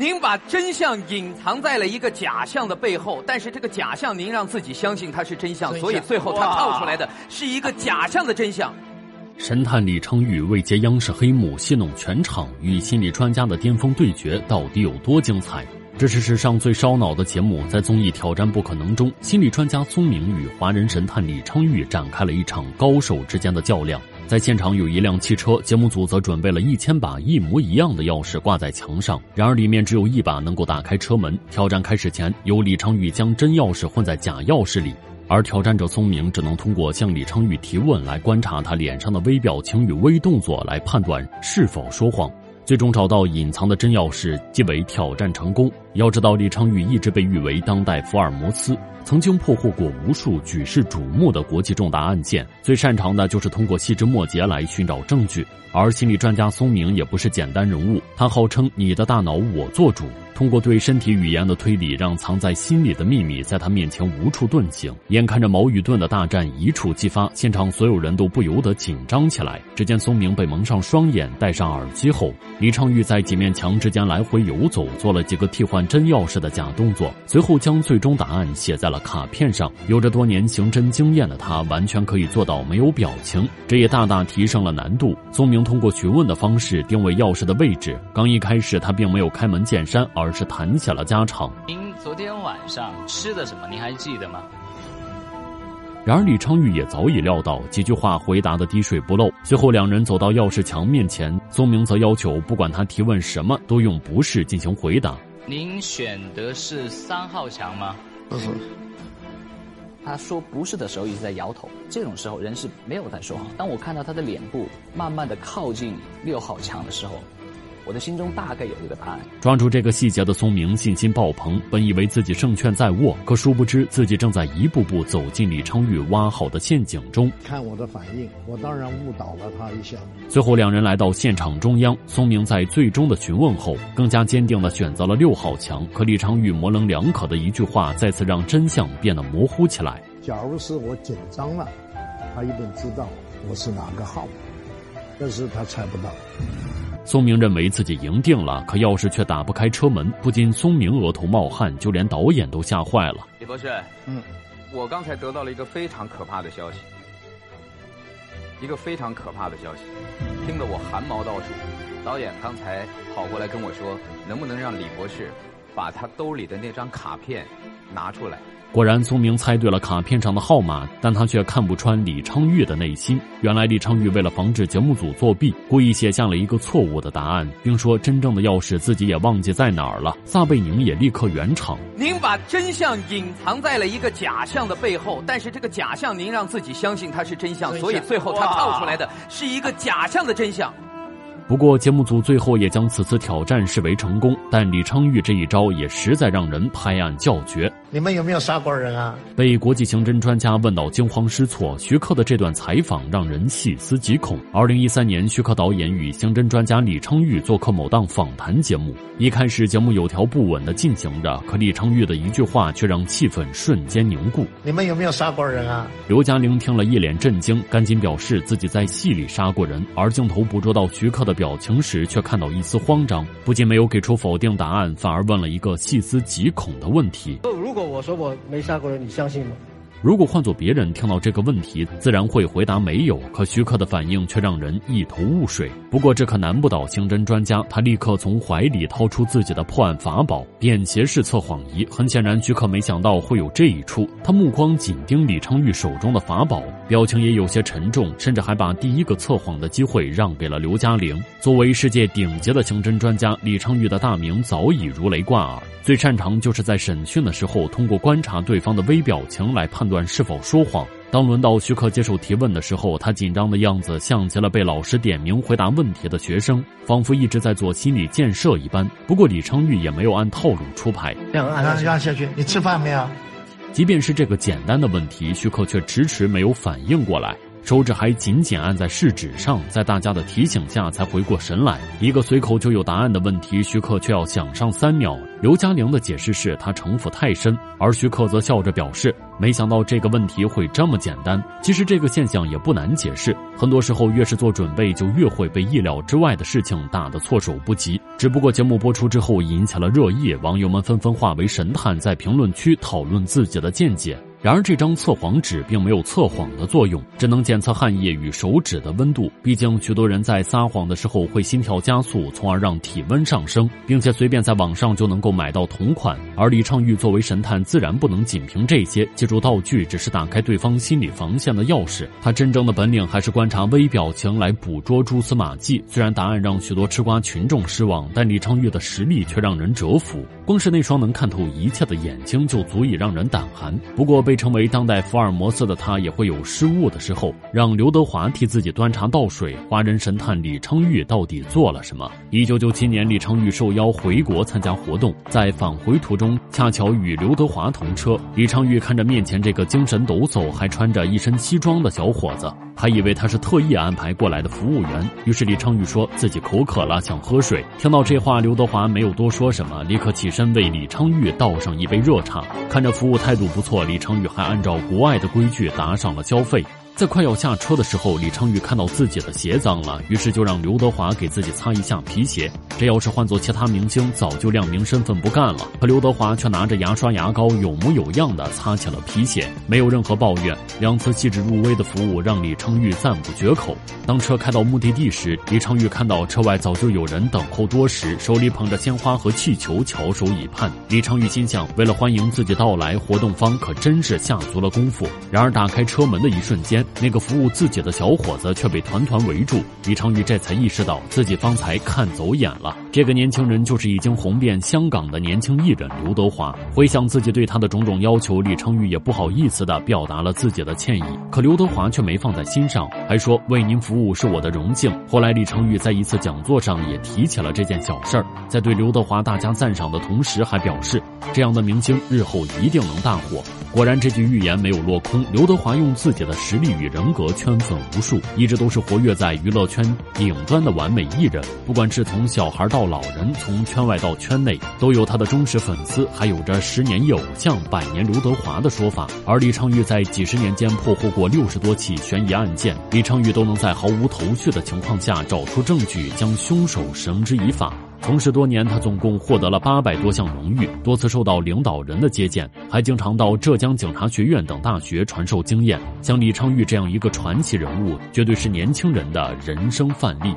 您把真相隐藏在了一个假象的背后，但是这个假象您让自己相信它是真相，所以最后他套出来的是一个假象的真相。神探李昌钰为揭央视黑幕，戏弄全场，与心理专家的巅峰对决到底有多精彩？这是史上最烧脑的节目，在综艺挑战不可能中，心理专家苏明与华人神探李昌钰展开了一场高手之间的较量。在现场有一辆汽车，节目组则准备了一千把一模一样的钥匙挂在墙上，然而里面只有一把能够打开车门。挑战开始前，由李昌钰将真钥匙混在假钥匙里，而挑战者聪明只能通过向李昌钰提问来观察他脸上的微表情与微动作来判断是否说谎。最终找到隐藏的真钥匙，即为挑战成功。要知道，李昌钰一直被誉为当代福尔摩斯，曾经破获过无数举世瞩目的国际重大案件，最擅长的就是通过细枝末节来寻找证据。而心理专家松明也不是简单人物，他号称“你的大脑我做主”。通过对身体语言的推理，让藏在心里的秘密在他面前无处遁形。眼看着矛与盾的大战一触即发，现场所有人都不由得紧张起来。只见松明被蒙上双眼，戴上耳机后，李昌钰在几面墙之间来回游走，做了几个替换真钥匙的假动作，随后将最终答案写在了卡片上。有着多年刑侦经验的他，完全可以做到没有表情，这也大大提升了难度。松明通过询问的方式定位钥匙的位置。刚一开始，他并没有开门见山，而而是谈起了家常。您昨天晚上吃的什么？您还记得吗？然而李昌钰也早已料到，几句话回答的滴水不漏。随后两人走到钥匙墙面前，宗明则要求不管他提问什么，都用不是进行回答。您选的是三号墙吗？不是。他说不是的时候一直在摇头，这种时候人是没有在说谎。当我看到他的脸部慢慢的靠近六号墙的时候。我的心中大概有一个答案。抓住这个细节的松明信心爆棚，本以为自己胜券在握，可殊不知自己正在一步步走进李昌钰挖好的陷阱中。看我的反应，我当然误导了他一下。最后两人来到现场中央，松明在最终的询问后，更加坚定地选择了六号墙。可李昌钰模棱两可的一句话，再次让真相变得模糊起来。假如是我紧张了，他一定知道我是哪个号，但是他猜不到。松明认为自己赢定了，可钥匙却打不开车门。不仅松明额头冒汗，就连导演都吓坏了。李博士，嗯，我刚才得到了一个非常可怕的消息，一个非常可怕的消息，听得我汗毛倒竖。导演刚才跑过来跟我说，能不能让李博士把他兜里的那张卡片拿出来？果然，聪明猜对了卡片上的号码，但他却看不穿李昌钰的内心。原来，李昌钰为了防止节目组作弊，故意写下了一个错误的答案，并说真正的钥匙自己也忘记在哪儿了。撒贝宁也立刻圆场：“您把真相隐藏在了一个假象的背后，但是这个假象您让自己相信它是真相，所以最后他套出来的是一个假象的真相。”不过，节目组最后也将此次挑战视为成功，但李昌钰这一招也实在让人拍案叫绝。你们有没有杀过人啊？被国际刑侦专家问到惊慌失措，徐克的这段采访让人细思极恐。二零一三年，徐克导演与刑侦专家李昌钰做客某档访谈节目，一开始节目有条不紊的进行着，可李昌钰的一句话却让气氛瞬间凝固。你们有没有杀过人啊？刘嘉玲听了一脸震惊，赶紧表示自己在戏里杀过人，而镜头捕捉到徐克的表情时，却看到一丝慌张，不仅没有给出否定答案，反而问了一个细思极恐的问题：如果。我说我没杀过人，你相信吗？如果换做别人听到这个问题，自然会回答没有。可徐克的反应却让人一头雾水。不过这可难不倒刑侦专家，他立刻从怀里掏出自己的破案法宝——便携式测谎仪。很显然，徐克没想到会有这一出。他目光紧盯李昌钰手中的法宝，表情也有些沉重，甚至还把第一个测谎的机会让给了刘嘉玲。作为世界顶级的刑侦专家，李昌钰的大名早已如雷贯耳。最擅长就是在审讯的时候，通过观察对方的微表情来判断是否说谎。当轮到徐克接受提问的时候，他紧张的样子像极了被老师点名回答问题的学生，仿佛一直在做心理建设一般。不过李昌钰也没有按套路出牌，让下去。你吃饭没有？即便是这个简单的问题，徐克却迟迟没有反应过来。手指还紧紧按在试纸上，在大家的提醒下才回过神来。一个随口就有答案的问题，徐克却要想上三秒。刘嘉玲的解释是她城府太深，而徐克则笑着表示，没想到这个问题会这么简单。其实这个现象也不难解释，很多时候越是做准备，就越会被意料之外的事情打得措手不及。只不过节目播出之后引起了热议，网友们纷纷化为神探，在评论区讨论自己的见解。然而，这张测谎纸并没有测谎的作用，只能检测汗液与手指的温度。毕竟，许多人在撒谎的时候会心跳加速，从而让体温上升，并且随便在网上就能够买到同款。而李昌钰作为神探，自然不能仅凭这些，借助道具只是打开对方心理防线的钥匙。他真正的本领还是观察微表情来捕捉蛛丝马迹。虽然答案让许多吃瓜群众失望，但李昌钰的实力却让人折服。光是那双能看透一切的眼睛，就足以让人胆寒。不过，被被称为当代福尔摩斯的他也会有失误的时候，让刘德华替自己端茶倒水。华人神探李昌钰到底做了什么？一九九七年，李昌钰受邀回国参加活动，在返回途中恰巧与刘德华同车。李昌钰看着面前这个精神抖擞、还穿着一身西装的小伙子，还以为他是特意安排过来的服务员。于是李昌钰说自己口渴了，想喝水。听到这话，刘德华没有多说什么，立刻起身为李昌钰倒上一杯热茶。看着服务态度不错，李昌钰还按。照国外的规矩打赏了消费。在快要下车的时候，李昌钰看到自己的鞋脏了，于是就让刘德华给自己擦一下皮鞋。这要是换做其他明星，早就亮明身份不干了。可刘德华却拿着牙刷牙膏，有模有样的擦起了皮鞋，没有任何抱怨。两次细致入微的服务让李昌钰赞不绝口。当车开到目的地时，李昌钰看到车外早就有人等候多时，手里捧着鲜花和气球，翘首以盼。李昌钰心想，为了欢迎自己到来，活动方可真是下足了功夫。然而打开车门的一瞬间，那个服务自己的小伙子却被团团围住，李昌钰这才意识到自己方才看走眼了。这个年轻人就是已经红遍香港的年轻艺人刘德华。回想自己对他的种种要求，李昌钰也不好意思地表达了自己的歉意。可刘德华却没放在心上，还说为您服务是我的荣幸。后来李昌钰在一次讲座上也提起了这件小事儿，在对刘德华大加赞赏的同时，还表示这样的明星日后一定能大火。果然，这句预言没有落空。刘德华用自己的实力与人格圈粉无数，一直都是活跃在娱乐圈顶端的完美艺人。不管是从小孩到老人，从圈外到圈内，都有他的忠实粉丝，还有着“十年偶像，百年刘德华”的说法。而李昌钰在几十年间破获过六十多起悬疑案件，李昌钰都能在毫无头绪的情况下找出证据，将凶手绳之以法。从事多年，他总共获得了八百多项荣誉，多次受到领导人的接见，还经常到浙江警察学院等大学传授经验。像李昌钰这样一个传奇人物，绝对是年轻人的人生范例。